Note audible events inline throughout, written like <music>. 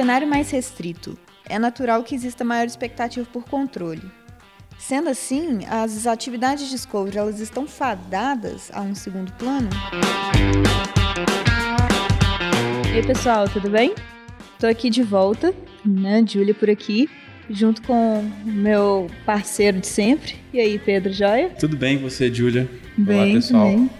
cenário mais restrito, é natural que exista maior expectativa por controle. Sendo assim, as atividades de Discovery elas estão fadadas a um segundo plano? E aí, pessoal, tudo bem? Tô aqui de volta, né? Júlia por aqui, junto com o meu parceiro de sempre. E aí, Pedro Joia? Tudo bem, você, Júlia? Bem, Olá, pessoal. Bem.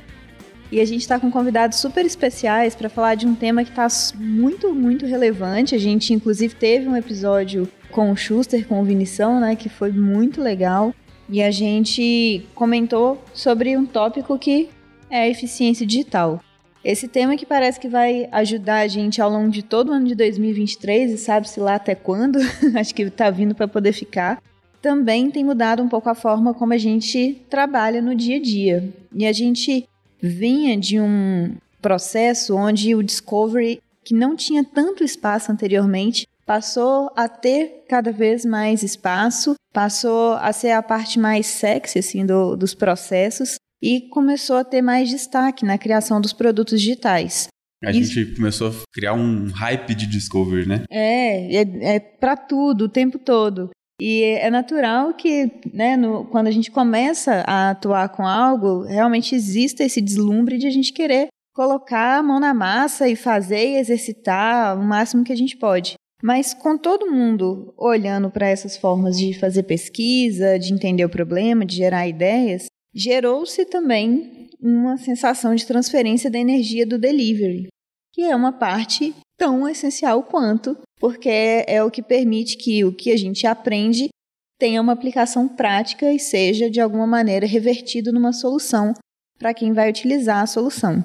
E a gente está com convidados super especiais para falar de um tema que está muito, muito relevante. A gente, inclusive, teve um episódio com o Schuster, com o Vinição, né, que foi muito legal. E a gente comentou sobre um tópico que é a eficiência digital. Esse tema que parece que vai ajudar a gente ao longo de todo o ano de 2023 e sabe-se lá até quando, <laughs> acho que está vindo para poder ficar, também tem mudado um pouco a forma como a gente trabalha no dia a dia. E a gente vinha de um processo onde o Discovery, que não tinha tanto espaço anteriormente, passou a ter cada vez mais espaço, passou a ser a parte mais sexy assim, do, dos processos e começou a ter mais destaque na criação dos produtos digitais. A Isso. gente começou a criar um hype de Discovery, né? É, é, é para tudo, o tempo todo. E é natural que, né, no, quando a gente começa a atuar com algo, realmente exista esse deslumbre de a gente querer colocar a mão na massa e fazer e exercitar o máximo que a gente pode. Mas com todo mundo olhando para essas formas de fazer pesquisa, de entender o problema, de gerar ideias, gerou-se também uma sensação de transferência da energia do delivery, que é uma parte tão essencial quanto porque é o que permite que o que a gente aprende tenha uma aplicação prática e seja, de alguma maneira, revertido numa solução para quem vai utilizar a solução.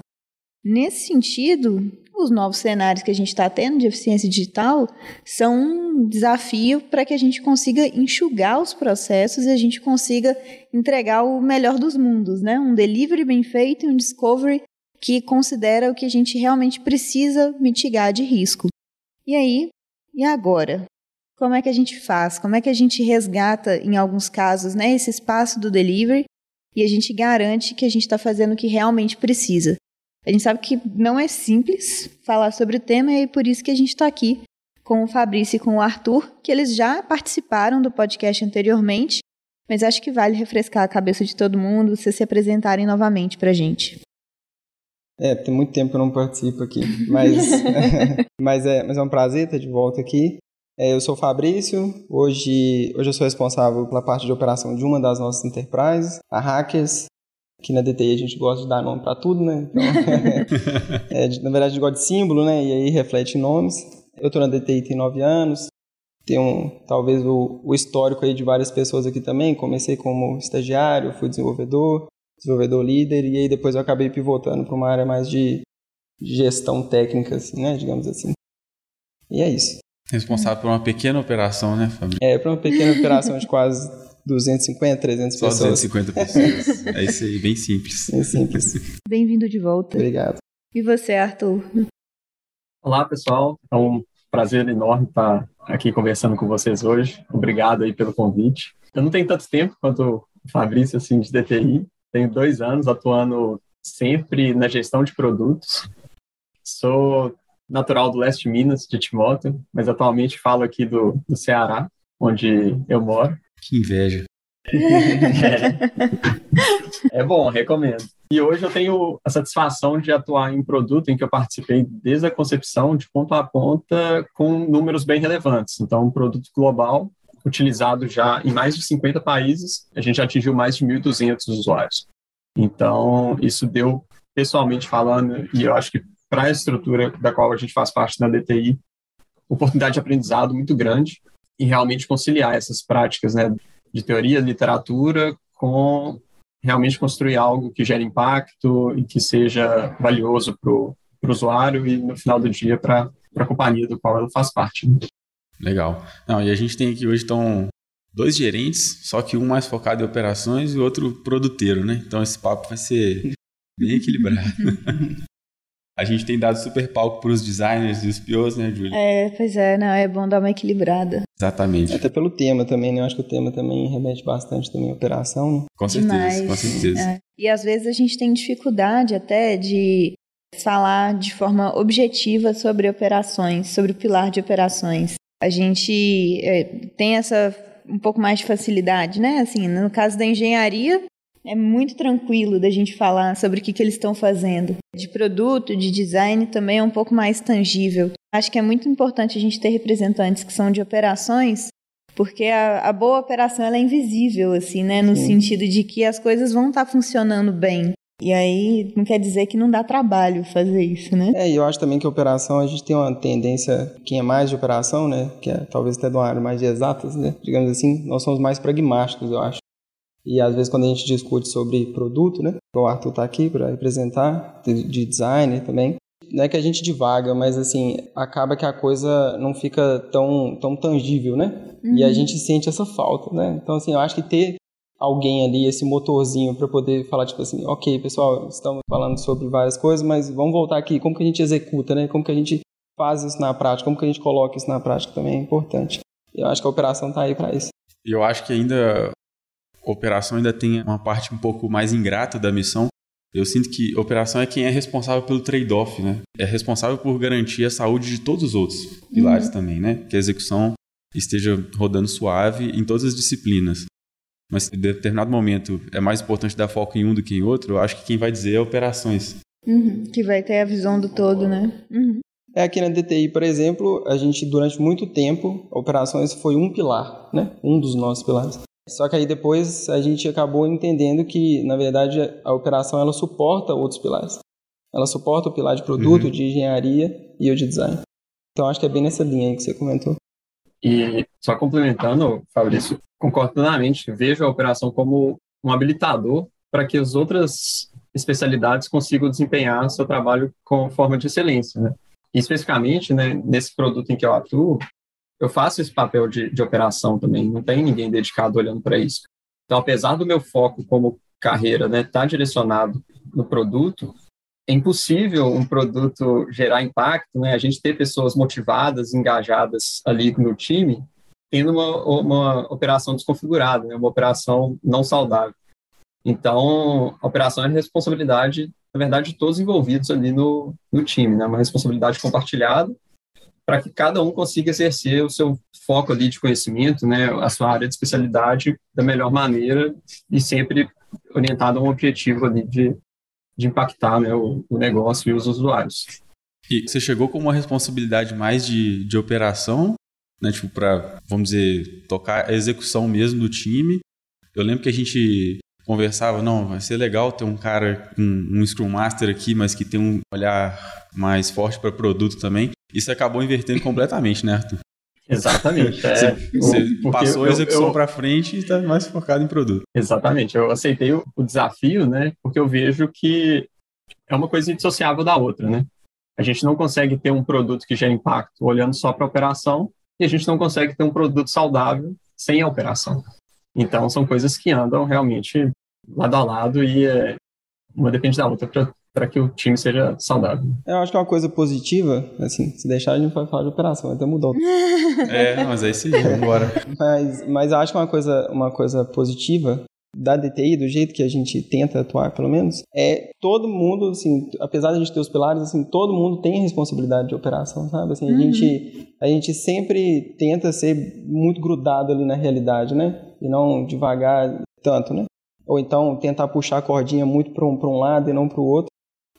Nesse sentido, os novos cenários que a gente está tendo de eficiência digital são um desafio para que a gente consiga enxugar os processos e a gente consiga entregar o melhor dos mundos, né? Um delivery bem feito e um discovery que considera o que a gente realmente precisa mitigar de risco. E aí, e agora? Como é que a gente faz? Como é que a gente resgata, em alguns casos, né, esse espaço do delivery e a gente garante que a gente está fazendo o que realmente precisa? A gente sabe que não é simples falar sobre o tema e é por isso que a gente está aqui com o Fabrício e com o Arthur, que eles já participaram do podcast anteriormente, mas acho que vale refrescar a cabeça de todo mundo, vocês se apresentarem novamente para a gente. É, tem muito tempo que eu não participo aqui, mas, <laughs> <laughs> mas, é, mas é um prazer estar de volta aqui. É, eu sou o Fabrício, hoje, hoje eu sou responsável pela parte de operação de uma das nossas enterprises, a Hackers. Aqui na DTI a gente gosta de dar nome para tudo, né? Então, <laughs> é, na verdade a gente gosta de símbolo, né? E aí reflete nomes. Eu estou na DTI tem nove anos, tenho talvez o, o histórico aí de várias pessoas aqui também. Comecei como estagiário, fui desenvolvedor, desenvolvedor líder, e aí depois eu acabei pivotando para uma área mais de, gestão técnica, assim, né, digamos assim. E é isso. Responsável por uma pequena operação, né, Fabio? É, por uma pequena operação de quase 250, 300 Só pessoas. 250 pessoas. é isso aí, bem simples. Bem simples. Bem-vindo de volta. Obrigado. E você, Arthur? Olá, pessoal. É um prazer enorme estar aqui conversando com vocês hoje. Obrigado aí pelo convite. Eu não tenho tanto tempo quanto o Fabrício, assim, de DTI, tenho dois anos atuando sempre na gestão de produtos. Sou natural do leste de Minas, de Timóteo, mas atualmente falo aqui do, do Ceará, onde eu moro. Que inveja. é. <laughs> é bom, recomendo. E hoje eu tenho a satisfação de atuar em um produto em que eu participei desde a concepção, de ponta a ponta, com números bem relevantes. Então, um produto global utilizado já em mais de 50 países, a gente atingiu mais de 1.200 usuários. Então, isso deu, pessoalmente falando, e eu acho que para a estrutura da qual a gente faz parte na DTI, oportunidade de aprendizado muito grande e realmente conciliar essas práticas né, de teoria, literatura, com realmente construir algo que gere impacto e que seja valioso para o usuário e, no final do dia, para a companhia do qual ela faz parte. Né? Legal. Não, e a gente tem aqui hoje então dois gerentes, só que um mais focado em operações e o outro produteiro, né? Então esse papo vai ser bem equilibrado. <laughs> A gente tem dado super palco para os designers e os POs, né, Júlia? É, pois é, não, é bom dar uma equilibrada. Exatamente. Até pelo tema também, né? Eu acho que o tema também remete bastante também à operação, né? Com certeza, Demais. com certeza. É. E às vezes a gente tem dificuldade até de falar de forma objetiva sobre operações, sobre o pilar de operações. A gente é, tem essa um pouco mais de facilidade, né? Assim, no caso da engenharia, é muito tranquilo da gente falar sobre o que, que eles estão fazendo. De produto, de design também é um pouco mais tangível. Acho que é muito importante a gente ter representantes que são de operações, porque a, a boa operação ela é invisível, assim, né? No Sim. sentido de que as coisas vão estar tá funcionando bem. E aí não quer dizer que não dá trabalho fazer isso, né? É, e eu acho também que a operação, a gente tem uma tendência, quem é mais de operação, né? Que é talvez até de uma área mais de exatas, né? Digamos assim, nós somos mais pragmáticos, eu acho. E às vezes quando a gente discute sobre produto, né? O Arthur está aqui para representar, de design também. Não é que a gente divaga, mas assim, acaba que a coisa não fica tão, tão tangível, né? Uhum. E a uhum. gente sente essa falta, né? Então, assim, eu acho que ter alguém ali, esse motorzinho para poder falar tipo assim, ok, pessoal, estamos falando sobre várias coisas, mas vamos voltar aqui, como que a gente executa, né? Como que a gente faz isso na prática, como que a gente coloca isso na prática também é importante. Eu acho que a operação está aí para isso. Eu acho que ainda a operação ainda tem uma parte um pouco mais ingrata da missão. Eu sinto que a operação é quem é responsável pelo trade-off, né? É responsável por garantir a saúde de todos os outros pilares uhum. também, né? Que a execução esteja rodando suave em todas as disciplinas. Mas em determinado momento é mais importante dar foco em um do que em outro, eu acho que quem vai dizer é operações. Uhum. Que vai ter a visão do todo, né? Uhum. É aqui na DTI, por exemplo, a gente durante muito tempo, operações foi um pilar, né? Um dos nossos pilares. Só que aí depois a gente acabou entendendo que, na verdade, a operação ela suporta outros pilares. Ela suporta o pilar de produto, uhum. de engenharia e o de design. Então acho que é bem nessa linha aí que você comentou. E só complementando, Fabrício, concordo plenamente. Vejo a operação como um habilitador para que as outras especialidades consigam desempenhar seu trabalho com forma de excelência. Né? E especificamente, né, nesse produto em que eu atuo, eu faço esse papel de, de operação também, não tem ninguém dedicado olhando para isso. Então, apesar do meu foco como carreira estar né, tá direcionado no produto, é impossível um produto gerar impacto, né? A gente ter pessoas motivadas, engajadas ali no time, tendo uma, uma operação desconfigurada, né? uma operação não saudável. Então, a operação é responsabilidade, na verdade, de todos envolvidos ali no, no time, né? Uma responsabilidade compartilhada para que cada um consiga exercer o seu foco ali de conhecimento, né, a sua área de especialidade da melhor maneira e sempre orientado a um objetivo ali de, de impactar né, o, o negócio e os usuários. E você chegou com uma responsabilidade mais de, de operação, né, tipo, para, vamos dizer, tocar a execução mesmo do time. Eu lembro que a gente conversava, não, vai ser legal ter um cara, um, um Scrum Master aqui, mas que tem um olhar mais forte para produto também. Isso acabou invertendo completamente, né, Arthur? Exatamente. É, você, passou a execução para frente e está mais focado em produto. Exatamente. Eu aceitei o, o, desafio, né? Porque eu vejo que é uma coisa indissociável da outra, né? A gente não consegue ter um produto que gera impacto olhando só para a operação e a gente não consegue ter um produto saudável sem a operação. Então, são coisas que andam realmente lado a lado e é, uma depende da outra para que o time seja saudável. Eu acho que é uma coisa positiva, assim, se deixar a gente vai falar de operação, até mudou. é, mas é isso aí, vambora. mas, mas eu acho que uma coisa, uma coisa positiva da DTI, do jeito que a gente tenta atuar, pelo menos, é todo mundo, assim, apesar de a gente ter os pilares, assim, todo mundo tem responsabilidade de operação, sabe? Assim, uhum. a, gente, a gente sempre tenta ser muito grudado ali na realidade, né? E não devagar tanto, né? Ou então tentar puxar a cordinha muito para um, um lado e não para o outro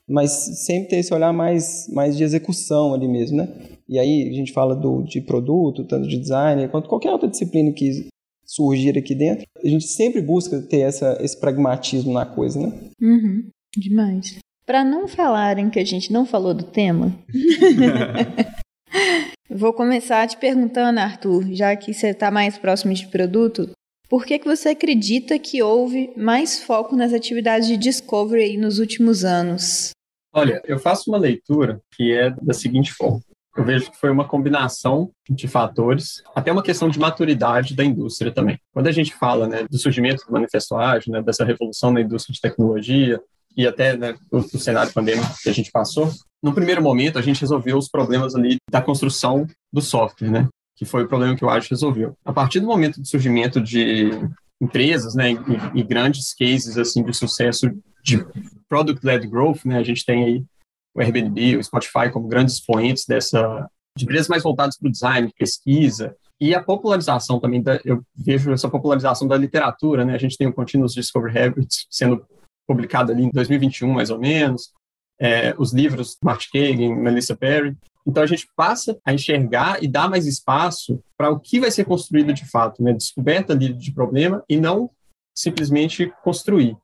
mas sempre ter esse olhar mais, mais de execução ali mesmo, né? E aí a gente fala do, de produto, tanto de design, quanto qualquer outra disciplina que surgir aqui dentro, a gente sempre busca ter essa, esse pragmatismo na coisa, né? Uhum, demais. Para não falarem que a gente não falou do tema, <laughs> vou começar te perguntando, Arthur, já que você está mais próximo de produto, por que, que você acredita que houve mais foco nas atividades de discovery nos últimos anos? Olha, eu faço uma leitura que é da seguinte forma. Eu vejo que foi uma combinação de fatores, até uma questão de maturidade da indústria também. Quando a gente fala né, do surgimento do manifesto ágil, né, dessa revolução na indústria de tecnologia e até né, o, o cenário pandêmico que a gente passou, no primeiro momento a gente resolveu os problemas ali da construção do software, né? Que foi o problema que o Ágil resolveu. A partir do momento do surgimento de empresas, né, e, e grandes cases assim de sucesso de product-led growth, né, a gente tem aí o Airbnb, o Spotify como grandes expoentes dessa de empresas mais voltadas para o design, pesquisa, e a popularização também, da, eu vejo essa popularização da literatura, né? A gente tem o Continuous Discovery Habits sendo publicado ali em 2021, mais ou menos, é, os livros Mark Kagan, Melissa Perry. Então a gente passa a enxergar e dar mais espaço para o que vai ser construído de fato, né? Descoberta de, de problema e não simplesmente construir.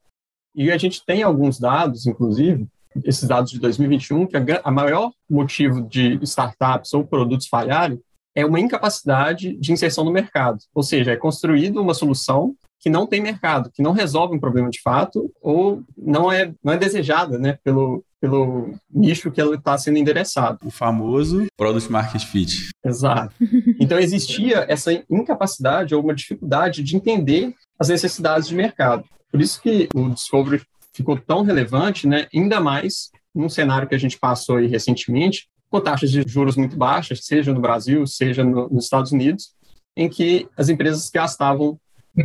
E a gente tem alguns dados, inclusive, esses dados de 2021, que a, a maior motivo de startups ou produtos falharem é uma incapacidade de inserção no mercado. Ou seja, é construído uma solução que não tem mercado, que não resolve um problema de fato, ou não é, não é desejada né, pelo, pelo nicho que ela está sendo endereçado. O famoso Product Market Fit. Exato. Então existia essa incapacidade ou uma dificuldade de entender as necessidades de mercado. Por isso que o Discovery ficou tão relevante, né, ainda mais num cenário que a gente passou aí recentemente, com taxas de juros muito baixas, seja no Brasil, seja no, nos Estados Unidos, em que as empresas gastavam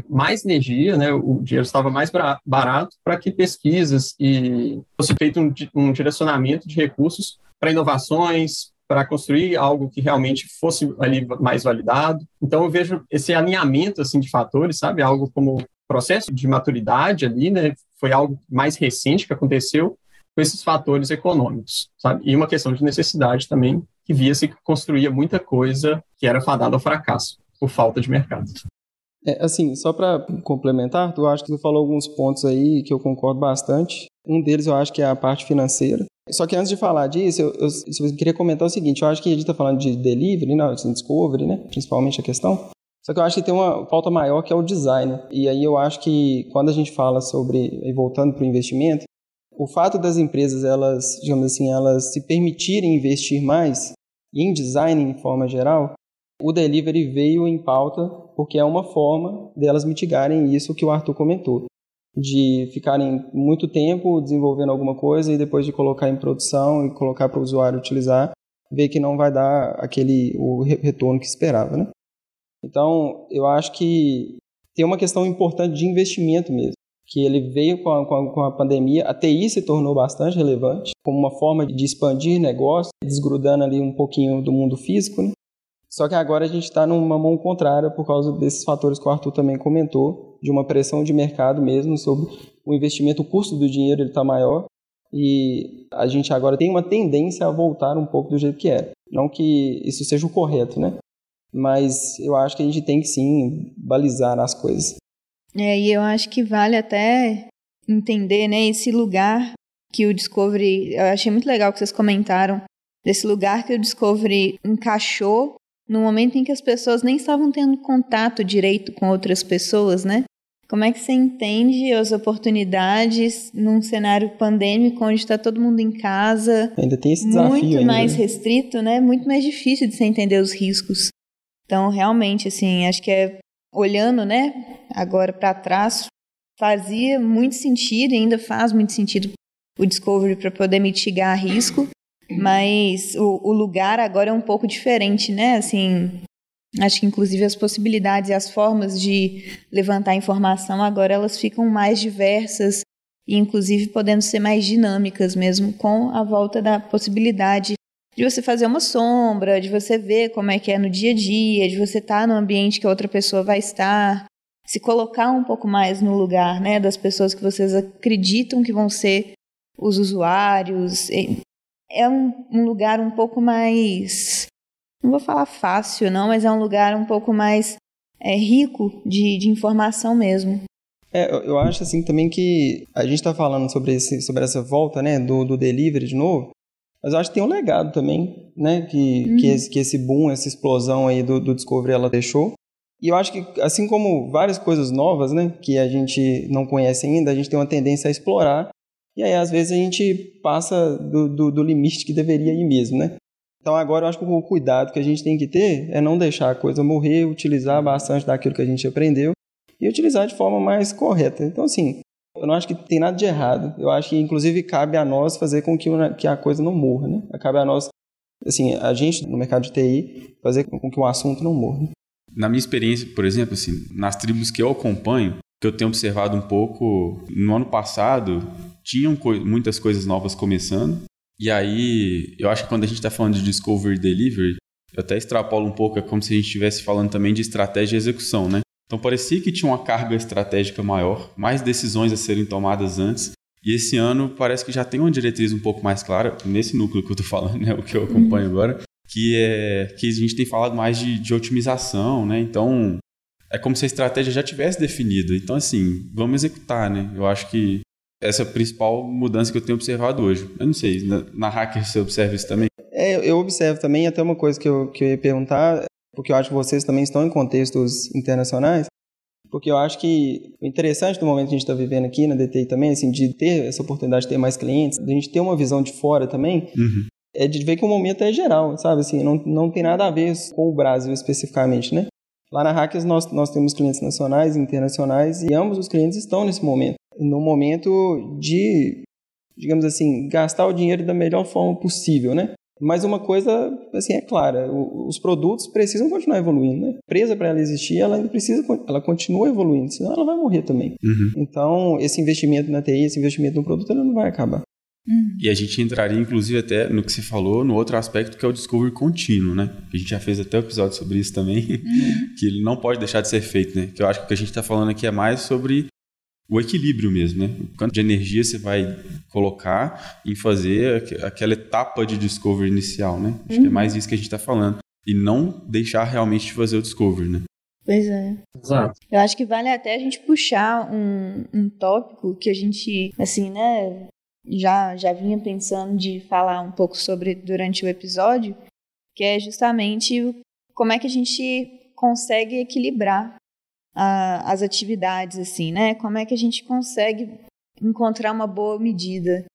mais energia, né, o dinheiro estava mais barato para que pesquisas e fosse feito um, um direcionamento de recursos para inovações, para construir algo que realmente fosse ali mais validado. Então eu vejo esse alinhamento assim de fatores, sabe, algo como processo de maturidade ali, né, foi algo mais recente que aconteceu com esses fatores econômicos, sabe? E uma questão de necessidade também, que via-se que construía muita coisa que era fadada ao fracasso, por falta de mercado. É, assim, só para complementar, tu acho que tu falou alguns pontos aí que eu concordo bastante. Um deles eu acho que é a parte financeira. Só que antes de falar disso, eu, eu, eu queria comentar o seguinte: eu acho que a gente está falando de delivery, não, de discovery, né? Principalmente a questão. Só que eu acho que tem uma falta maior que é o design. E aí eu acho que quando a gente fala sobre, voltando para o investimento, o fato das empresas, elas, digamos assim, elas se permitirem investir mais em design em forma geral, o delivery veio em pauta porque é uma forma delas mitigarem isso que o Arthur comentou, de ficarem muito tempo desenvolvendo alguma coisa e depois de colocar em produção e colocar para o usuário utilizar, ver que não vai dar aquele o retorno que esperava, né? Então, eu acho que tem uma questão importante de investimento mesmo que ele veio com a, com, a, com a, pandemia, a TI se tornou bastante relevante como uma forma de expandir negócio, desgrudando ali um pouquinho do mundo físico, né? Só que agora a gente está numa mão contrária por causa desses fatores que o Arthur também comentou, de uma pressão de mercado mesmo sobre o investimento, o custo do dinheiro está maior e a gente agora tem uma tendência a voltar um pouco do jeito que era. Não que isso seja o correto, né? Mas eu acho que a gente tem que sim balizar as coisas. É, e eu acho que vale até entender, né, esse lugar que o Discovery, eu achei muito legal que vocês comentaram, desse lugar que o Discovery encaixou no momento em que as pessoas nem estavam tendo contato direito com outras pessoas, né? Como é que você entende as oportunidades num cenário pandêmico onde está todo mundo em casa? Ainda tem esse desafio. Muito ainda. mais restrito, né? Muito mais difícil de você entender os riscos. Então, realmente, assim, acho que é olhando, né, agora para trás, fazia muito sentido e ainda faz muito sentido o Discovery para poder mitigar risco, mas o, o, lugar agora é um pouco diferente, né? Assim, acho que inclusive as possibilidades e as formas de levantar informação agora elas ficam mais diversas e inclusive podendo ser mais dinâmicas mesmo com a volta da possibilidade de você fazer uma sombra, de você ver como é que é no dia a dia, de você estar tá no ambiente que a outra pessoa vai estar, se colocar um pouco mais no lugar, né, das pessoas que vocês acreditam que vão ser os usuários. É um, um lugar um pouco mais, não vou falar fácil não, mas é um lugar um pouco mais é, rico de, de informação mesmo. É, eu acho assim também que a gente está falando sobre, esse, sobre essa volta né, do, do delivery de novo, mas eu acho que tem um legado também, né? Que, uhum. que, esse, que esse boom, essa explosão aí do, do Discovery ela deixou. E eu acho que, assim como várias coisas novas, né? Que a gente não conhece ainda, a gente tem uma tendência a explorar. E aí, às vezes, a gente passa do, do, do limite que deveria ir mesmo, né? Então, agora eu acho que o cuidado que a gente tem que ter é não deixar a coisa morrer, utilizar bastante daquilo que a gente aprendeu e utilizar de forma mais correta. Então, assim, eu não acho que tem nada de errado. Eu acho que, inclusive, cabe a nós fazer com que, que a coisa não morra, né? Cabe a nós, assim, a gente no mercado de TI, fazer com que o assunto não morra. Na minha experiência, por exemplo, assim, nas tribos que eu acompanho, que eu tenho observado um pouco, no ano passado, tinham co muitas coisas novas começando, E aí, eu acho que quando a gente está falando de Discovery Delivery, eu até extrapolo um pouco, é como se a gente estivesse falando também de estratégia e execução, né? Então parecia que tinha uma carga estratégica maior, mais decisões a serem tomadas antes. E esse ano parece que já tem uma diretriz um pouco mais clara, nesse núcleo que eu estou falando, <laughs> né, o que eu acompanho agora, que é que a gente tem falado mais de, de otimização, né? Então é como se a estratégia já tivesse definida. Então, assim, vamos executar, né? Eu acho que essa é a principal mudança que eu tenho observado hoje. Eu não sei, na, na Hacker você observa isso também? É, eu observo também, até uma coisa que eu, que eu ia perguntar, porque eu acho que vocês também estão em contextos internacionais, porque eu acho que o interessante do momento que a gente está vivendo aqui na DTI também, assim, de ter essa oportunidade de ter mais clientes, de a gente ter uma visão de fora também, uhum. é de ver que o momento é geral, sabe? Assim, não, não tem nada a ver com o Brasil especificamente, né? Lá na Hackers nós, nós temos clientes nacionais e internacionais e ambos os clientes estão nesse momento. No momento de, digamos assim, gastar o dinheiro da melhor forma possível, né? Mas uma coisa, assim, é clara, os produtos precisam continuar evoluindo, né? A empresa, para ela existir, ela ainda precisa, ela continua evoluindo, senão ela vai morrer também. Uhum. Então, esse investimento na TI, esse investimento no produto, ele não vai acabar. Uhum. E a gente entraria, inclusive, até no que você falou, no outro aspecto que é o discovery contínuo, né? A gente já fez até um episódio sobre isso também, uhum. <laughs> que ele não pode deixar de ser feito, né? Que eu acho que o que a gente está falando aqui é mais sobre o equilíbrio mesmo, né? O quanto de energia você vai colocar em fazer aquela etapa de discovery inicial, né? Acho uhum. que é mais isso que a gente está falando. E não deixar realmente de fazer o discovery, né? Pois é. Exato. Eu acho que vale até a gente puxar um, um tópico que a gente, assim, né, já, já vinha pensando de falar um pouco sobre durante o episódio, que é justamente como é que a gente consegue equilibrar a, as atividades, assim, né? Como é que a gente consegue encontrar uma boa medida?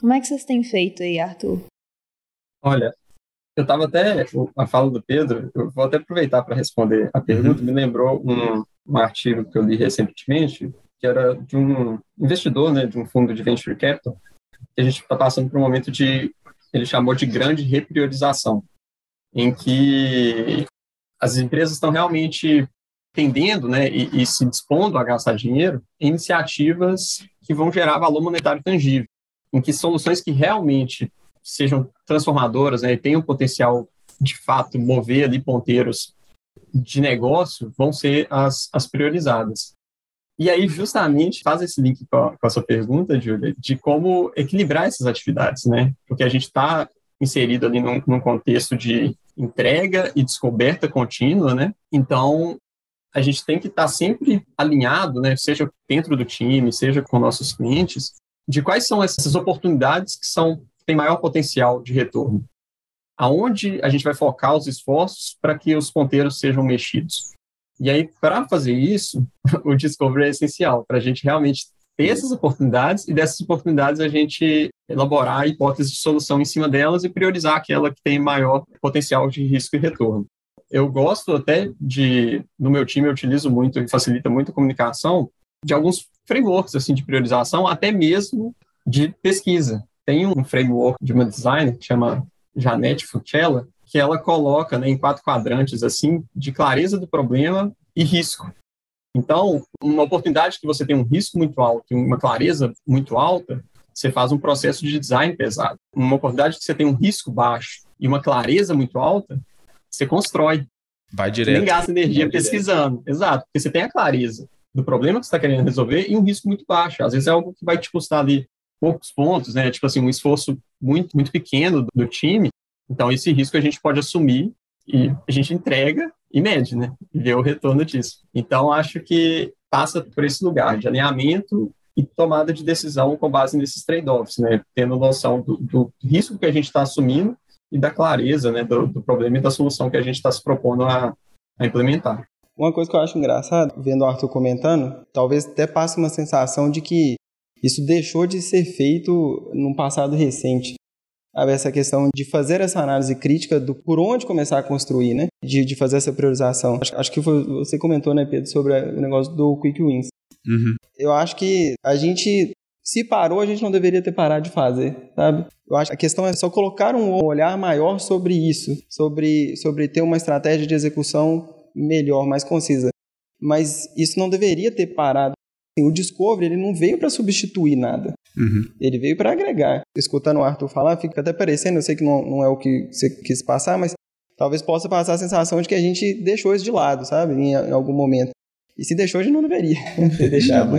Como é que vocês têm feito aí, Arthur? Olha, eu estava até, a fala do Pedro, eu vou até aproveitar para responder a pergunta, uhum. me lembrou um, um artigo que eu li recentemente, que era de um investidor, né, de um fundo de venture capital, a gente está passando por um momento de, ele chamou de grande repriorização, em que as empresas estão realmente tendendo né, e, e, se dispondo a gastar dinheiro em iniciativas que vão gerar valor monetário tangível, em que soluções que realmente sejam transformadoras né, e tenham potencial de fato mover ali ponteiros de negócio vão ser as, as priorizadas. E aí, justamente, faz esse link com a, com a sua pergunta, Júlia, de como equilibrar essas atividades, né? Porque a gente está inserido ali num, num, contexto de entrega e descoberta contínua, né? Então, a gente tem que estar tá sempre alinhado, né? Seja dentro do time, seja com nossos clientes, de quais são essas oportunidades que são têm maior potencial de retorno. Aonde a gente vai focar os esforços para que os ponteiros sejam mexidos. E aí, para fazer isso, <laughs> o Discovery é essencial, para a gente realmente ter essas oportunidades e dessas oportunidades a gente elaborar hipóteses de solução em cima delas e priorizar aquela que tem maior potencial de risco e retorno. Eu gosto até de, no meu time, eu utilizo muito e facilita muito a comunicação de alguns frameworks assim de priorização, até mesmo de pesquisa. Tem um framework de uma designer que chama Janete Fucella, que ela coloca né, em quatro quadrantes assim de clareza do problema e risco. Então, uma oportunidade que você tem um risco muito alto e uma clareza muito alta, você faz um processo de design pesado. Uma oportunidade que você tem um risco baixo e uma clareza muito alta, você constrói. Vai direto. Você nem gasta energia Vai pesquisando. Direto. Exato, porque você tem a clareza do problema que você está querendo resolver e um risco muito baixo. Às vezes é algo que vai te custar ali poucos pontos, né? Tipo assim, um esforço muito, muito pequeno do, do time, então, esse risco a gente pode assumir e a gente entrega e mede, né? E vê o retorno disso. Então, acho que passa por esse lugar de alinhamento e tomada de decisão com base nesses trade-offs, né? Tendo noção do, do risco que a gente está assumindo e da clareza, né? Do, do, problema e da solução que a gente está se propondo a, a implementar. Uma coisa que eu acho engraçado, vendo o Arthur comentando, talvez até passe uma sensação de que isso deixou de ser feito num passado recente essa questão de fazer essa análise crítica do por onde começar a construir, né? De, de fazer essa priorização. Acho, acho que foi, você comentou, né, Pedro, sobre o negócio do quick wins. Uhum. Eu acho que a gente se parou, a gente não deveria ter parado de fazer, sabe? Eu acho que a questão é só colocar um olhar maior sobre isso, sobre, sobre ter uma estratégia de execução melhor, mais concisa. Mas isso não deveria ter parado. Assim, o Discovery ele não veio para substituir nada. Uhum. Ele veio para agregar. Escutando o Arthur falar, fica até parecendo, eu sei que não, não é o que você quis passar, mas talvez possa passar a sensação de que a gente deixou isso de lado, sabe? Em, em algum momento. E se deixou, a gente não deveria <laughs> ter deixado.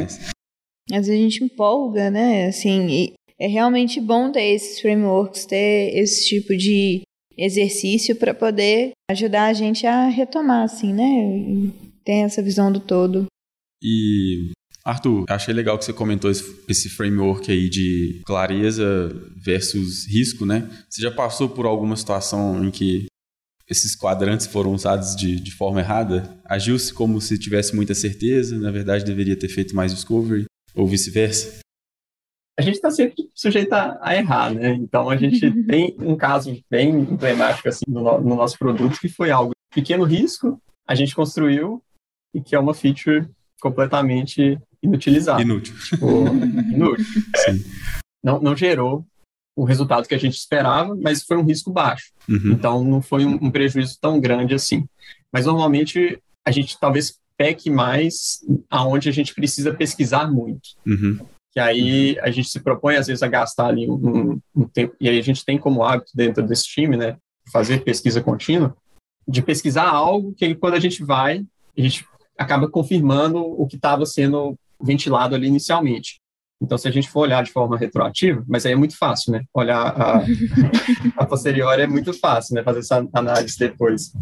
Às vezes a gente empolga, né? Assim, e é realmente bom ter esses frameworks, ter esse tipo de exercício para poder ajudar a gente a retomar, assim, né? Ter essa visão do todo. E, Arthur, achei legal que você comentou esse, esse framework aí de clareza versus risco, né? Você já passou por alguma situação em que esses quadrantes foram usados de, de forma errada? Agiu-se como se tivesse muita certeza, na verdade deveria ter feito mais discovery, ou vice-versa? a gente está sempre sujeito a, a, errar, né? Então a gente <laughs> tem um caso bem emblemático assim no, no, nosso produto que foi algo pequeno risco, a gente construiu e que é uma feature completamente inutilizável. Inútil. Tipo, inútil. <laughs> Sim. Não, não gerou o resultado que a gente esperava, mas foi um risco baixo. Uhum. Então não foi um, um prejuízo tão grande assim. Mas normalmente a gente talvez peque mais aonde a gente precisa pesquisar muito. Uhum. Que aí a gente se propõe às vezes a gastar ali um, um tempo e aí a gente tem como hábito dentro desse time, né, fazer pesquisa contínua, de pesquisar algo que aí, quando a gente vai, a gente acaba confirmando o que estava sendo ventilado ali inicialmente. Então, se a gente for olhar de forma retroativa, mas aí é muito fácil, né? Olhar a, <laughs> a posteriori é muito fácil, né? Fazer essa análise depois.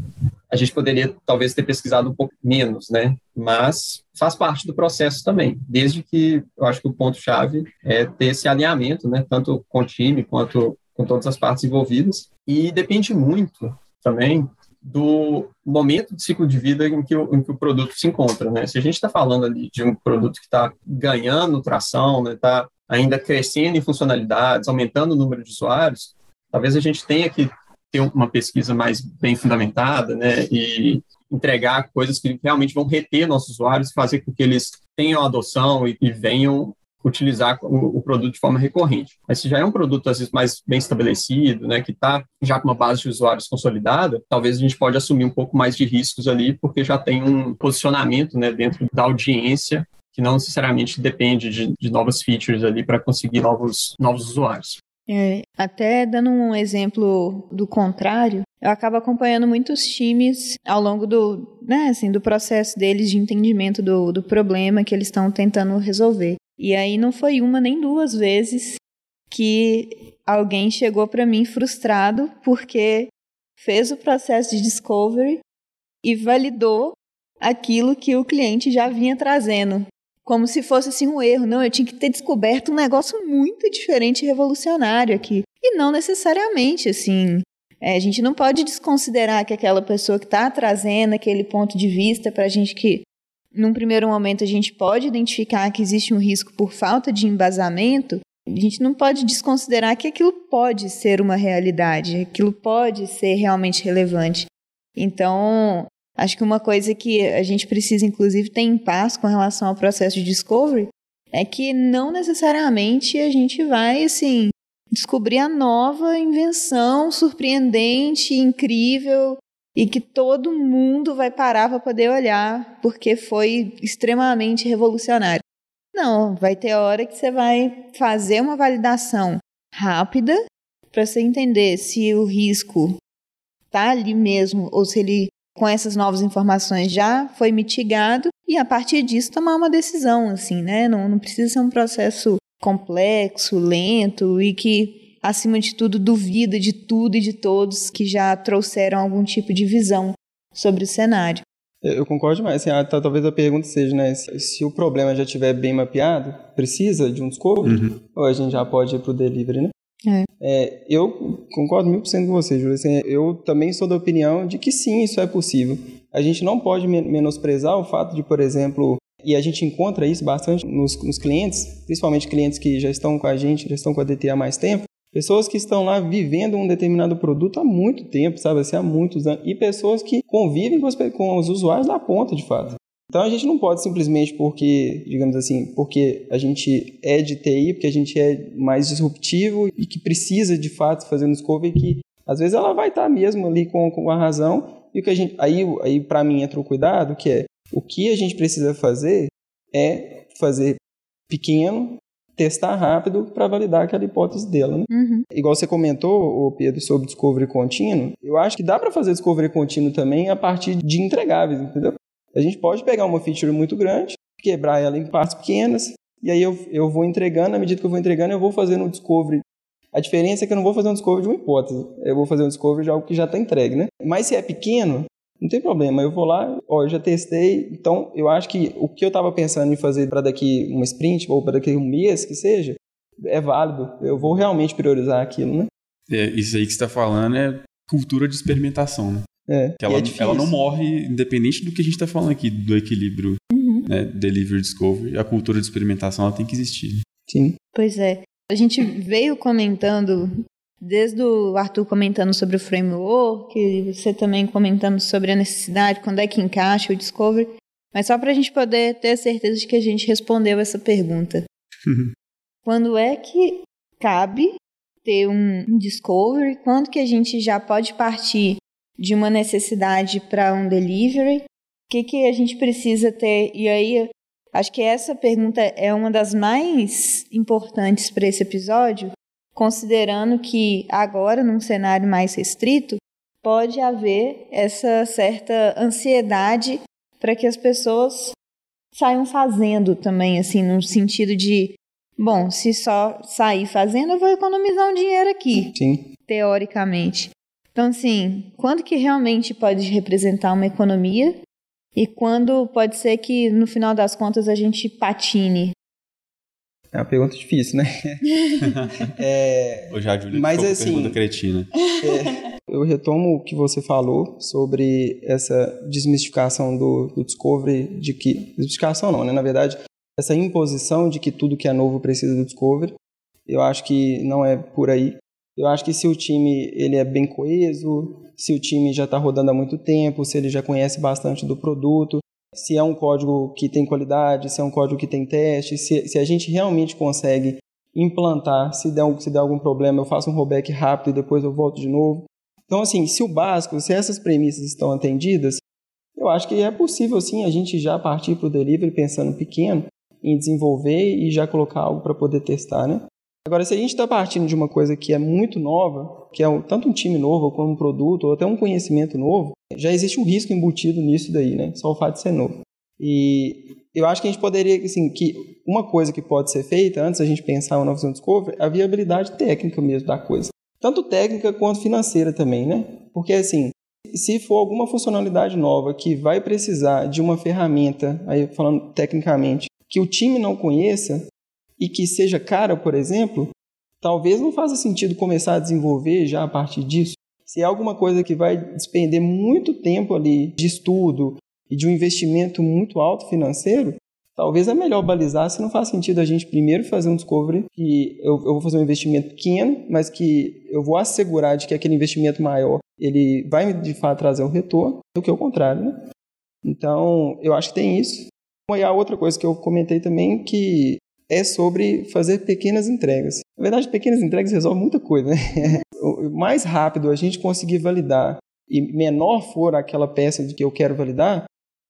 A gente poderia, talvez, ter pesquisado um pouco menos, né? Mas faz parte do processo também, desde que eu acho que o ponto-chave é ter esse alinhamento, né? Tanto com o time quanto com todas as partes envolvidas. E depende muito também do momento de ciclo de vida em que o, em que o produto se encontra, né? Se a gente está falando ali de um produto que está ganhando tração, né? Está ainda crescendo em funcionalidades, aumentando o número de usuários, talvez a gente tenha que ter uma pesquisa mais bem fundamentada, né? E entregar coisas que realmente vão reter nossos usuários, fazer com que eles tenham adoção e, e venham utilizar o, o, produto de forma recorrente. Mas se já é um produto, às vezes, mais bem estabelecido, né, que está já com uma base de usuários consolidada, talvez a gente pode assumir um pouco mais de riscos ali, porque já tem um posicionamento né, dentro da audiência que não necessariamente depende de, de novas features ali para conseguir novos, novos usuários. É, até dando um exemplo do contrário, eu acabo acompanhando muitos times ao longo do, né, assim, do processo deles de entendimento do, do problema que eles estão tentando resolver. E aí não foi uma nem duas vezes que alguém chegou para mim frustrado porque fez o processo de discovery e validou aquilo que o cliente já vinha trazendo. Como se fosse assim um erro. Não, eu tinha que ter descoberto um negócio muito diferente e revolucionário aqui. E não necessariamente, assim. É, a gente não pode desconsiderar que aquela pessoa que está trazendo aquele ponto de vista para a gente que num primeiro momento a gente pode identificar que existe um risco por falta de embasamento, a gente não pode desconsiderar que aquilo pode ser uma realidade, aquilo pode ser realmente relevante. Então, acho que uma coisa que a gente precisa, inclusive, ter em paz com relação ao processo de discovery é que não necessariamente a gente vai, assim, descobrir a nova invenção surpreendente, incrível, e que todo mundo vai parar para poder olhar porque foi extremamente revolucionário. Não, vai ter hora que você vai fazer uma validação rápida para você entender se o risco está ali mesmo ou se ele com essas novas informações já foi mitigado e a partir disso tomar uma decisão assim, né? Não, não precisa ser um processo complexo, lento e que acima de tudo, duvida de tudo e de todos que já trouxeram algum tipo de visão sobre o cenário. Eu concordo demais. Assim, talvez a pergunta seja, né, se, se, o problema já estiver bem mapeado, precisa de um scope, uhum. ou a gente já pode ir para o delivery, né? É. É, eu concordo mil por cento com você, Júlia. Assim, eu também sou da opinião de que sim, isso é possível. A gente não pode menosprezar o fato de, por exemplo, e a gente encontra isso bastante nos, nos clientes, principalmente clientes que já estão com a gente, já estão com a DT há mais tempo, Pessoas que estão lá vivendo um determinado produto há muito tempo, sabe assim, há muitos anos. E pessoas que convivem com os, com os usuários da ponta, de fato. Então a gente não pode simplesmente porque, digamos assim, porque a gente é de TI, porque a gente é mais disruptivo e que precisa de fato fazer um discovery que às vezes ela vai estar mesmo ali com, com a razão e o que a gente aí aí para mim entra o cuidado que é o que a gente precisa fazer é fazer pequeno testar rápido para validar aquela hipótese dela. Né? Uhum. Igual você comentou, Pedro, sobre discovery contínuo, eu acho que dá para fazer discovery contínuo também a partir de entregáveis, entendeu? A gente pode pegar uma feature muito grande, quebrar ela em partes pequenas, e aí eu, eu vou entregando, à medida que eu vou entregando, eu vou fazendo o discovery. A diferença é que eu não vou fazer um discovery de uma hipótese, eu vou fazer um discovery de algo que já está entregue, né? Mas se é pequeno, não tem problema, eu vou lá, ó, eu já testei, então eu acho que o que eu estava pensando em fazer para daqui uma sprint ou para daqui um mês que seja, é válido. Eu vou realmente priorizar aquilo, né? É, isso aí que você está falando é cultura de experimentação, né? É, ela, é ela não morre independente do que a gente está falando aqui, do equilíbrio Uhum. né, delivery discovery. A cultura de experimentação ela tem que existir. Sim. Pois é. A gente veio comentando, desde o Arthur comentando sobre o framework, você também comentando sobre a necessidade, quando é que encaixa o discovery, mas só para a gente poder ter certeza de que a gente respondeu essa pergunta. Quando é que cabe ter um um discovery? Quando que a gente já pode partir de uma necessidade para um delivery? O que, que a gente precisa ter? E aí, acho que essa pergunta é uma das mais importantes para esse episódio, considerando que agora, num cenário mais restrito, pode haver essa certa ansiedade para que as pessoas saiam fazendo também, assim, no sentido de, bom, se só sair fazendo, eu vou economizar um dinheiro aqui, Sim. teoricamente. Então, assim, quando que realmente pode representar uma economia e quando pode ser que, no final das contas, a gente patine? É uma pergunta difícil, né? <laughs> é, já, Júlia, Mas, assim, pergunta cretina. eu retomo o que você falou sobre essa desmistificação do, do discovery, de que. Desmistificação não, né? Na verdade, essa imposição de que tudo que é novo precisa do discovery. Eu acho que não é por aí. Eu acho que se o time ele é bem coeso, se o time já está rodando há muito tempo, se ele já conhece bastante do produto, se é um código que tem qualidade, se é um código que tem teste, se, se a gente realmente consegue implantar, se der, se der algum problema, eu faço um rollback rápido e depois eu volto de novo. Então, assim, se o básico, se essas premissas estão atendidas, eu acho que é possível, sim, a gente já partir para o delivery pensando pequeno, em desenvolver e já colocar algo para poder testar, né? Agora, se a gente está partindo de uma coisa que é muito nova, que é um- tanto um time novo, como um produto, ou até um conhecimento novo, já existe um risco embutido nisso daí, né? Só o fato de ser novo. E eu acho que a gente poderia, assim, que uma coisa que pode ser feita, antes da gente pensar uma nova discovery, é a viabilidade técnica mesmo da coisa. Tanto técnica quanto financeira também, né? Porque, assim, se for alguma funcionalidade nova que vai precisar de uma ferramenta, aí falando tecnicamente, que o time não conheça e que seja cara, por exemplo, talvez não faça sentido começar a desenvolver já a partir disso. Se é alguma coisa que vai despender muito tempo ali de estudo e de um investimento muito alto financeiro, talvez é melhor balizar se não faz sentido a gente primeiro fazer um discovery que eu, eu vou fazer um investimento pequeno, mas que eu vou assegurar de que aquele investimento maior ele vai de fato trazer o retorno, do que o contrário, né? Então, eu acho que tem isso. E a outra coisa que eu comentei também que é sobre fazer pequenas entregas. Na verdade, pequenas entregas resolvem muita coisa, né? <laughs> O mais rápido a gente conseguir validar e menor for aquela peça de que eu quero validar,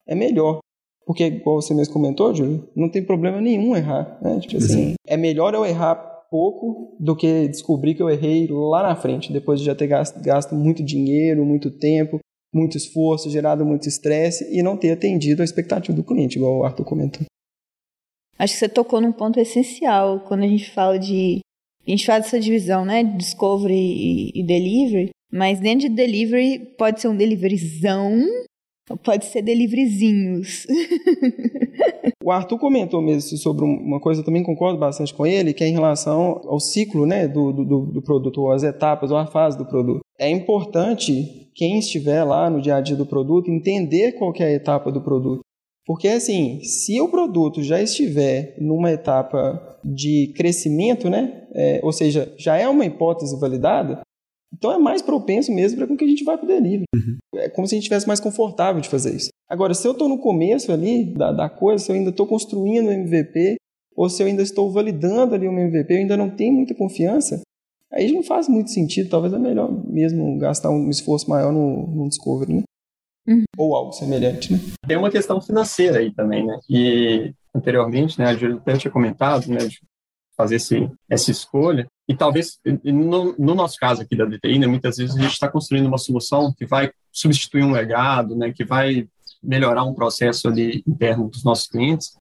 é melhor. Porque, igual você mesmo comentou, Júlio, não tem problema nenhum errar. Né? Tipo assim, é melhor eu errar pouco do que descobrir que eu errei lá na frente, depois de já ter gasto, gasto muito dinheiro, muito tempo, muito esforço, gerado muito estresse e não ter atendido a expectativa do cliente, igual o Arthur comentou. Acho que você tocou num ponto essencial quando a gente fala de. A gente faz essa divisão, né? Discovery e, e delivery. Mas dentro de delivery pode ser um deliveryzão, pode ser deliveryzinhos. <laughs> O Arthur comentou mesmo sobre um- uma coisa, eu também concordo bastante com ele, que é em relação ao ciclo né, do, do, do produto, ou as etapas, ou a fase do produto. É importante quem estiver lá no dia a dia do produto entender qual é a etapa do produto. Porque, assim, se o produto já estiver numa etapa de crescimento, né, é, ou seja, já é uma hipótese validada, então é mais propenso mesmo para com que a gente vá para o delivery. É como se a gente estivesse mais confortável de fazer isso. Agora, se eu estou no começo ali da, da coisa, se eu ainda estou construindo o MVP, ou se eu ainda estou validando ali o meu MVP, eu ainda não tenho muita confiança, aí não faz muito sentido. Talvez é melhor mesmo gastar um esforço maior no, no Discovery, né? Uhum. Ou algo semelhante, né? Tem uma questão financeira aí também, né? E anteriormente, né, a Júlia até tinha comentado, né, de fazer esse, essa escolha. E talvez, no, no nosso caso aqui da DTI, né, muitas vezes a gente está construindo uma solução que vai substituir um legado, né, que vai melhorar um processo ali interno dos nossos clientes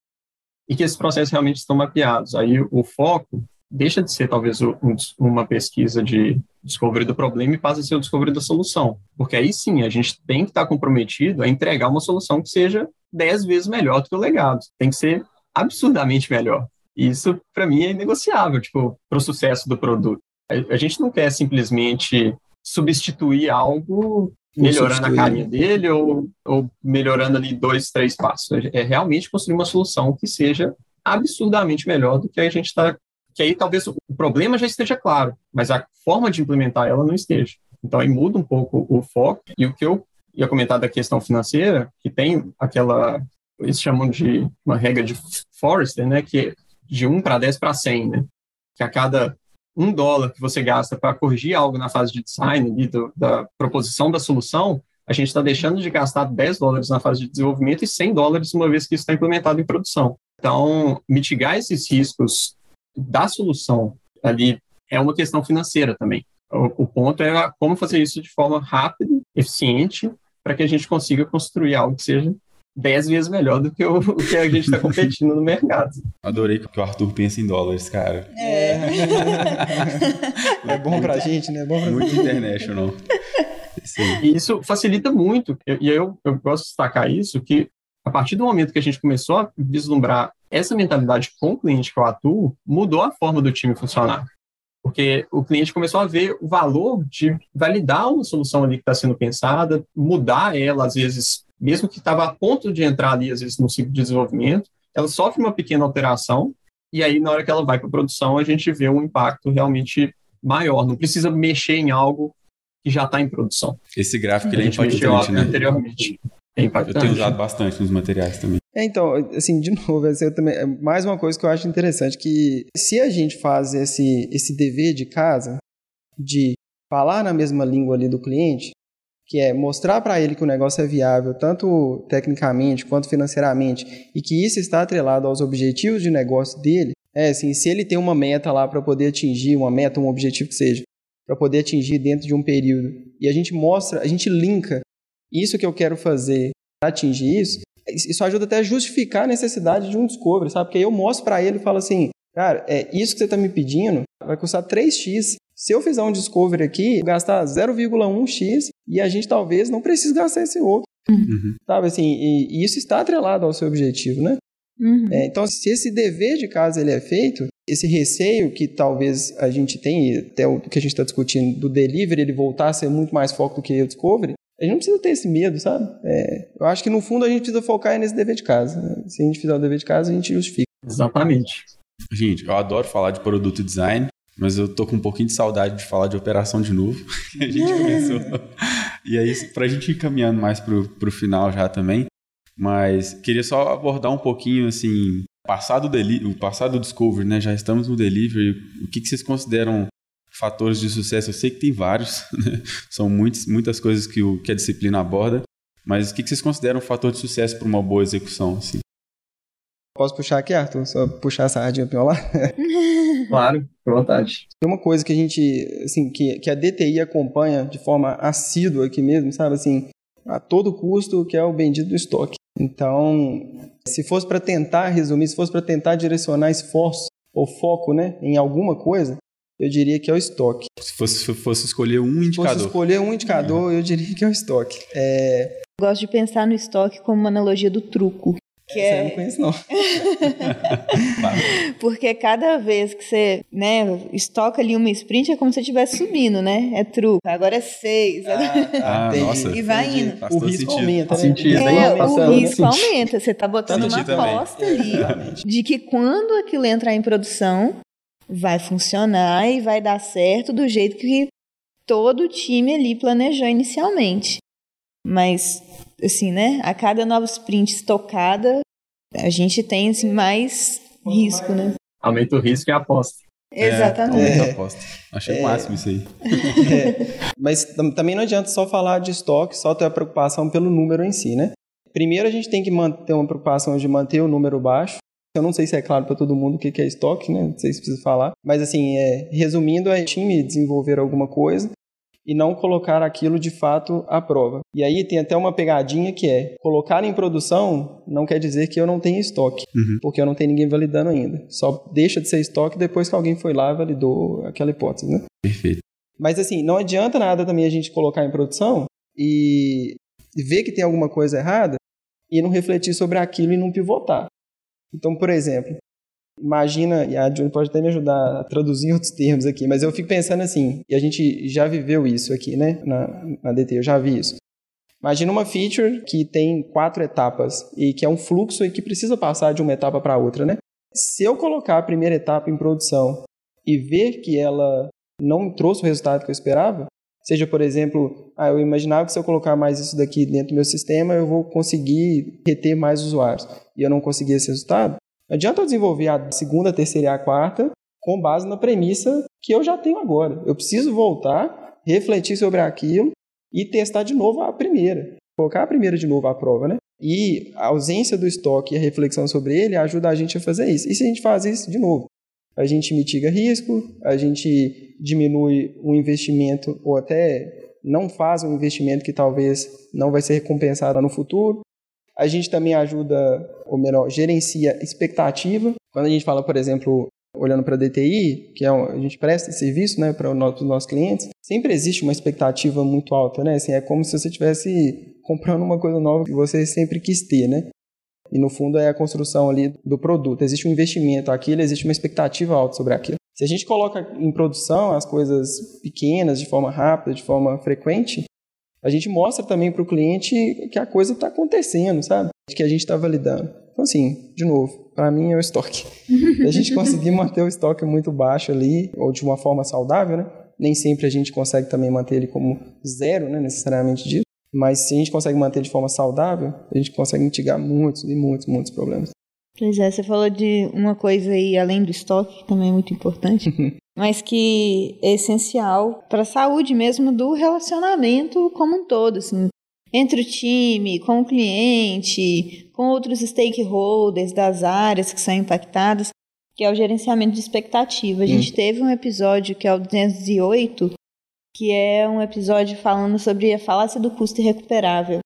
e que esses processos realmente estão mapeados. Aí o foco deixa de ser talvez um, uma pesquisa de descobrir do problema e passa a ser o descobrir da solução. Porque aí sim, a gente tem que estar comprometido a entregar uma solução que seja dez vezes melhor do que o legado. Tem que ser absurdamente melhor. E isso, para mim, é negociável, tipo, para o sucesso do produto. A, a gente não quer simplesmente substituir algo melhorando a carinha dele ou, ou melhorando ali dois, três passos. É, é realmente construir uma solução que seja absurdamente melhor do que a gente está que aí talvez o problema já esteja claro, mas a forma de implementar ela não esteja. Então aí muda um pouco o foco. E o que eu ia comentar da questão financeira, que tem aquela, eles chamam de uma regra de Forrester, né, que é de 1 para 10 para 100, né, que a cada um dólar que você gasta para corrigir algo na fase de design, ali, do, da proposição da solução, a gente está deixando de gastar 10 dólares na fase de desenvolvimento e 100 dólares uma vez que isso está implementado em produção. Então, mitigar esses riscos da solução ali é uma questão financeira também. O, o ponto é como fazer isso de forma rápida, eficiente, para que a gente consiga construir algo que seja dez vezes melhor do que o, o que a gente está <laughs> competindo no mercado. Adorei que o Arthur pensa em dólares, cara. É. <laughs> é bom pra gente, né? É bom pra Muito international. <laughs> Sim. E isso facilita muito. E eu, eu gosto de destacar isso, que a partir do momento que a gente começou a vislumbrar essa mentalidade com o cliente que eu atuo, mudou a forma do time funcionar. Porque o cliente começou a ver o valor de validar uma solução ali que está sendo pensada, mudar ela, às vezes, mesmo que estava a ponto de entrar ali, às vezes, no ciclo de desenvolvimento, ela sofre uma pequena alteração, e aí, na hora que ela vai para a produção, a gente vê um impacto realmente maior. Não precisa mexer em algo que já está em produção. Esse gráfico ele é impactante, né? anteriormente. É impactante. Eu tenho usado bastante nos materiais também. É, então, assim, de <laughs> novo, eu também, é mais uma coisa que eu acho interessante, que se a gente faz esse, esse dever de casa, de falar na mesma língua ali do cliente, que é mostrar para ele que o negócio é viável, tanto tecnicamente quanto financeiramente, e que isso está atrelado aos objetivos de negócio dele, é assim, se ele tem uma meta lá para poder atingir, uma meta, um objetivo que seja, para poder atingir dentro de um período, e a gente mostra, a gente linka isso que eu quero fazer para atingir isso, isso ajuda até a justificar a necessidade de um discovery, sabe? Porque aí eu mostro para ele e falo assim, cara, é isso que você está me pedindo vai custar 3x. Se eu fizer um discovery aqui, gastar 0,1x e a gente talvez não precise gastar esse outro. Uhum. Sabe assim, e, e, isso está atrelado ao seu objetivo, né? Uhum. É, então, se esse dever de casa ele é feito, esse receio que talvez a gente tem, até o que a gente está discutindo, do delivery ele voltar a ser muito mais foco do que o discovery, a gente não precisa ter esse medo, sabe? É, eu acho que no fundo a gente precisa focar nesse dever de casa. Né? Se a gente fizer o dever de casa, a gente justifica. Exatamente. Gente, eu adoro falar de produto design, mas eu tô com um pouquinho de saudade de falar de operação de novo. <laughs> a gente começou. e aí, pra gente ir caminhando mais pro, pro final já também, mas queria só abordar um pouquinho, assim, passado o passado do Discovery, né? Já estamos no delivery. O que, que vocês consideram fatores de sucesso, eu sei que tem vários, <laughs> né? são muitos, muitas coisas que, o, que a disciplina aborda, mas o que, vocês consideram um fator de sucesso para uma boa execução? Assim? Posso puxar aqui, Arthur? Só puxar essa sardinha para lá? <laughs> claro, à vontade. Tem uma coisa que a gente, assim, que, que a DTI acompanha de forma assídua aqui mesmo, sabe, assim, a todo custo, que é o bendito do estoque. Então, se fosse para tentar resumir, se fosse para tentar direcionar esforço ou foco, né, em alguma coisa, eu diria que é o estoque. Se fosse, fosse escolher um indicador. Se fosse escolher um indicador, eu diria que é o estoque. É... Eu gosto de pensar no estoque como uma analogia do truco. Que é... eu não conheço, não. <laughs> Porque cada vez que você né, estoca ali uma sprint é como se você estivesse subindo, né? É truco. Agora é seis. Ah, <laughs> ah nossa. E vai indo. o risco sentido. aumenta, né? Sentido, é, o risco aumenta. Você está botando uma aposta ali de que quando aquilo entrar em produção, vai funcionar e vai dar certo do jeito que todo o time ali planejou inicialmente. Mas, assim, né? A cada nova sprint estocada, a gente tem assim, mais risco, né? Aumenta o risco e a aposta. Exatamente. É, aposta. Achei é, o máximo isso aí. É, mas também não adianta só falar de estoque, só ter a preocupação pelo número em si, né? Primeiro a gente tem que manter uma preocupação de manter o número baixo, Eu não sei se é claro para todo mundo o que é estoque, né? Não sei se precisa falar. Mas, assim, é, resumindo, é time desenvolver alguma coisa e não colocar aquilo de fato à prova. E aí tem até uma pegadinha que é: colocar em produção não quer dizer que eu não tenho estoque, uhum. porque eu não tenho ninguém validando ainda. Só deixa de ser estoque depois que alguém foi lá e validou aquela hipótese, né? Perfeito. Mas assim, não adianta nada também a gente colocar em produção e ver que tem alguma coisa errada e não refletir sobre aquilo e não pivotar. Então, por exemplo, imagina, e a Juni pode até me ajudar a traduzir outros termos aqui, mas eu fico pensando assim, e a gente já viveu isso aqui, né, na, na DT, eu já vi isso. Imagina uma feature que tem quatro etapas e que é um fluxo e que precisa passar de uma etapa para outra, né? Se eu colocar a primeira etapa em produção e ver que ela não trouxe o resultado que eu esperava, seja, por exemplo, ah, eu imaginava que se eu colocar mais isso daqui dentro do meu sistema, eu vou conseguir reter mais usuários, e eu não consegui esse resultado, não adianta eu desenvolver a segunda, a terceira e a quarta com base na premissa que eu já tenho agora. Eu preciso voltar, refletir sobre aquilo e testar de novo a primeira. Colocar a primeira de novo à prova, né? E a ausência do estoque e a reflexão sobre ele ajuda a gente a fazer isso. E se a gente faz isso de novo? A gente mitiga risco, a gente diminui o investimento ou até não faz um investimento que talvez não vai ser recompensado no futuro. A gente também ajuda, ou melhor, gerencia expectativa. Quando a gente fala, por exemplo, olhando para a DTI, que é um, a gente presta serviço né, para os nossos clientes, sempre existe uma expectativa muito alta, né? Assim, é como se você estivesse comprando uma coisa nova que você sempre quis ter, né? E no fundo é a construção ali do produto. Existe um investimento aquilo, existe uma expectativa alta sobre aquilo. Se a gente coloca em produção as coisas pequenas, de forma rápida, de forma frequente, a gente mostra também para o cliente que a coisa está acontecendo, sabe? Que a gente está validando. Então, assim, de novo, para mim é o estoque. Se a gente conseguir manter o estoque muito baixo ali, ou de uma forma saudável, né? Nem sempre a gente consegue também manter ele como zero, né? Necessariamente dito. Mas se a gente consegue manter de forma saudável, a gente consegue mitigar muitos e muitos, muitos problemas. Pois é, você falou de uma coisa aí além do estoque, que também é muito importante, <laughs> mas que é essencial para a saúde mesmo do relacionamento como um todo, assim, entre o time, com o cliente, com outros stakeholders das áreas que são impactadas, que é o gerenciamento de expectativa. A gente hum. teve um episódio que é o 208, que é um episódio falando sobre a falácia do custo irrecuperável.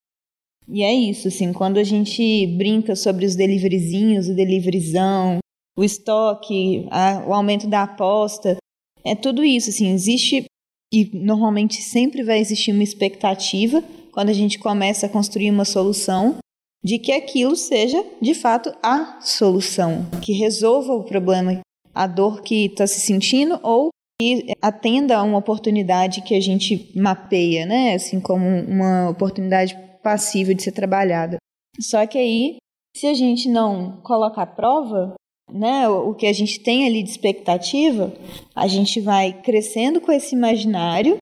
E é isso, assim, quando a gente brinca sobre os deliveryzinhos, o deliveryzão, o estoque, a, o aumento da aposta, é tudo isso, assim, existe e normalmente sempre vai existir uma expectativa quando a gente começa a construir uma solução de que aquilo seja de fato a solução, que resolva o problema, a dor que está se sentindo ou que atenda a uma oportunidade que a gente mapeia, né? Assim como uma oportunidade passível de ser trabalhada. Só que aí, se a gente não colocar à prova, né, o que a gente tem ali de expectativa, a gente vai crescendo com esse imaginário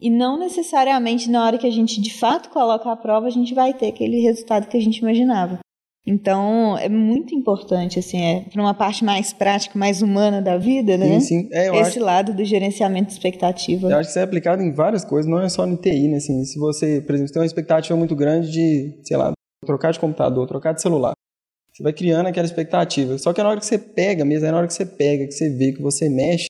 e não necessariamente na hora que a gente de fato coloca à prova a gente vai ter aquele resultado que a gente imaginava. Então, é muito importante, assim, é para uma parte mais prática, mais humana da vida, né? Sim, sim. É, Esse acho... lado do gerenciamento de expectativa. Eu acho que isso é aplicado em várias coisas, não é só no TI, né? Assim, se você, por exemplo, tem uma expectativa muito grande de, sei lá, trocar de computador, trocar de celular, você vai criando aquela expectativa. Só que na hora que você pega mesmo, é na hora que você pega, que você vê, que você mexe,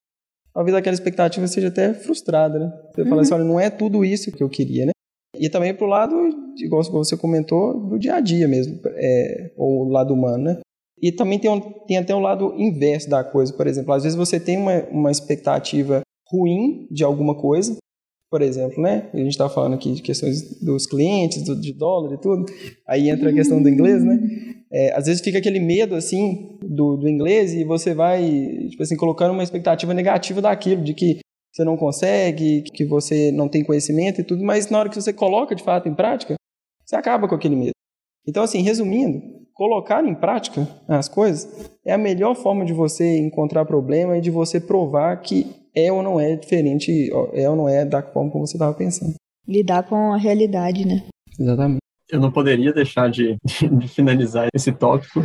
talvez aquela expectativa seja até frustrada, né? Você uhum. fala assim, olha, não é tudo isso que eu queria, né? E também para o lado, igual você comentou, do dia a dia mesmo, é, ou lado humano, né? E também tem, um, tem até o um lado inverso da coisa, por exemplo, às vezes você tem uma, uma expectativa ruim de alguma coisa, por exemplo, né? A gente está falando aqui de questões dos clientes, do, de dólar e tudo, aí entra a questão do inglês, né? É, às vezes fica aquele medo, assim, do, do inglês e você vai, tipo assim, colocando uma expectativa negativa daquilo, de que você não consegue, que você não tem conhecimento e tudo, mas na hora que você coloca de fato em prática, você acaba com aquele medo. Então, assim, resumindo, colocar em prática as coisas é a melhor forma de você encontrar problema e de você provar que é ou não é diferente, é ou não é da forma como você estava pensando. Lidar com a realidade, né? Exatamente. Eu não poderia deixar de, <laughs> de finalizar esse tópico.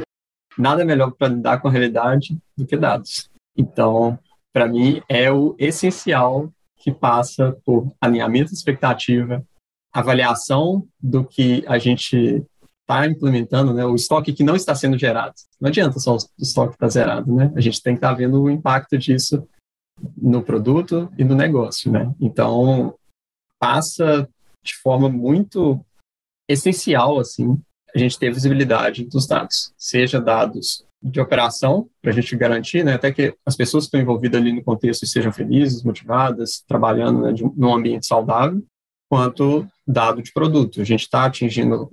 Nada melhor para lidar com a realidade do que dados. Então, para mim, é o essencial que passa por alinhamento de expectativa, avaliação do que a gente está implementando, né, o estoque que não está sendo gerado. Não adianta só o estoque estar tá zerado, né? A gente tem que estar tá vendo o impacto disso no produto e no negócio, né? Então, passa de forma muito essencial, assim, a gente ter visibilidade dos dados, seja dados de operação, para a gente garantir, né, até que as pessoas que estão envolvidas ali no contexto sejam felizes, motivadas, trabalhando né, de, num ambiente saudável, quanto dado de produto. A gente está atingindo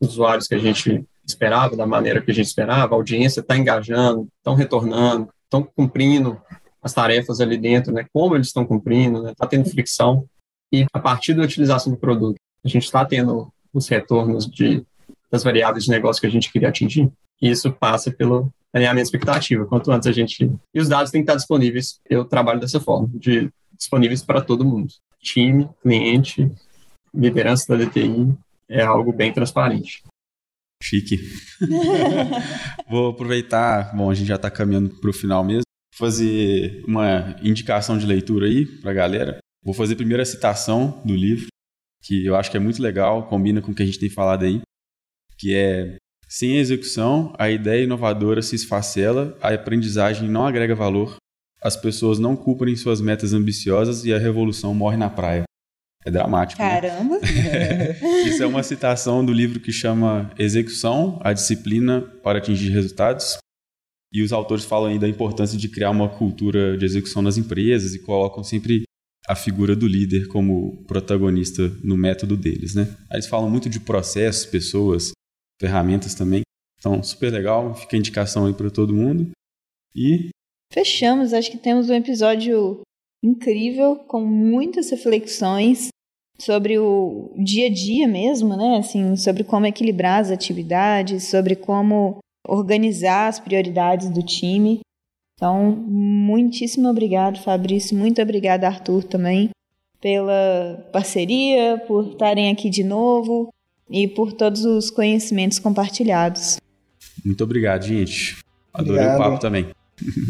os usuários que a gente esperava, da maneira que a gente esperava, a audiência está engajando, estão retornando, estão cumprindo as tarefas ali dentro, né, como eles estão cumprindo, está né, tá tendo fricção, e a partir da utilização do produto, a gente está tendo os retornos de, das variáveis de negócio que a gente queria atingir. E isso passa pelo alinhamento expectativa. Quanto antes a gente. E os dados têm que estar disponíveis. Eu trabalho dessa forma, de disponíveis para todo mundo. Time, cliente, liderança da DTI, é algo bem transparente. Chique. <laughs> Vou aproveitar, bom, a gente já está caminhando para o final mesmo, fazer uma indicação de leitura aí para a galera. Vou fazer primeiro a citação do livro, que eu acho que é muito legal, combina com o que a gente tem falado aí, que é sem execução, a ideia inovadora se esfacela, a aprendizagem não agrega valor, as pessoas não cumprem suas metas ambiciosas e a revolução morre na praia. É dramático. Né? Caramba! Né? <laughs> Isso é uma citação do livro que chama Execução, a disciplina para atingir resultados. E os autores falam aí da importância de criar uma cultura de execução nas empresas e colocam sempre a figura do líder como protagonista no método deles, né? Aí eles falam muito de processos, pessoas, ferramentas também. Então, super legal, fica a indicação aí para todo mundo. E fechamos, acho que temos um episódio incrível com muitas reflexões sobre o dia a dia mesmo, né? Assim, sobre como equilibrar as atividades, sobre como organizar as prioridades do time. Então, muitíssimo obrigado, Fabrício. Muito obrigada, Arthur, também, pela parceria, por estarem aqui de novo e por todos os conhecimentos compartilhados. Muito obrigado, gente. Adorei obrigado. o papo também.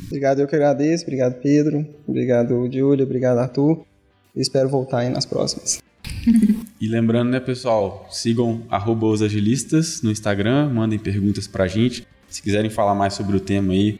Obrigado, eu que agradeço. Obrigado, Pedro. Obrigado, Júlia. Obrigado, Arthur. espero voltar aí nas próximas. e lembrando, né, pessoal, sigam os agilistas no Instagram, mandem perguntas pra gente. Se quiserem falar mais sobre o tema aí,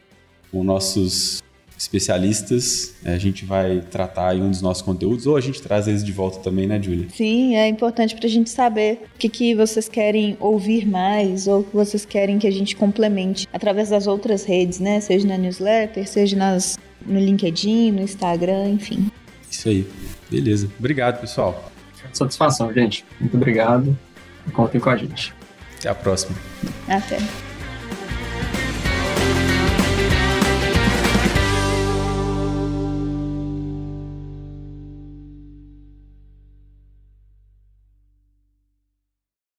com nossos especialistas, a gente vai tratar em um dos nossos conteúdos, ou a gente traz eles de volta também, né, Julia? Sim, é importante para a gente saber o que, que vocês querem ouvir mais, ou o que vocês querem que a gente complemente através das outras redes, né? Seja na newsletter, seja nas, no LinkedIn, no Instagram, enfim. Isso aí. Beleza. Obrigado, pessoal. Satisfação, gente. Muito obrigado. Contem com a gente. Até a próxima. Até.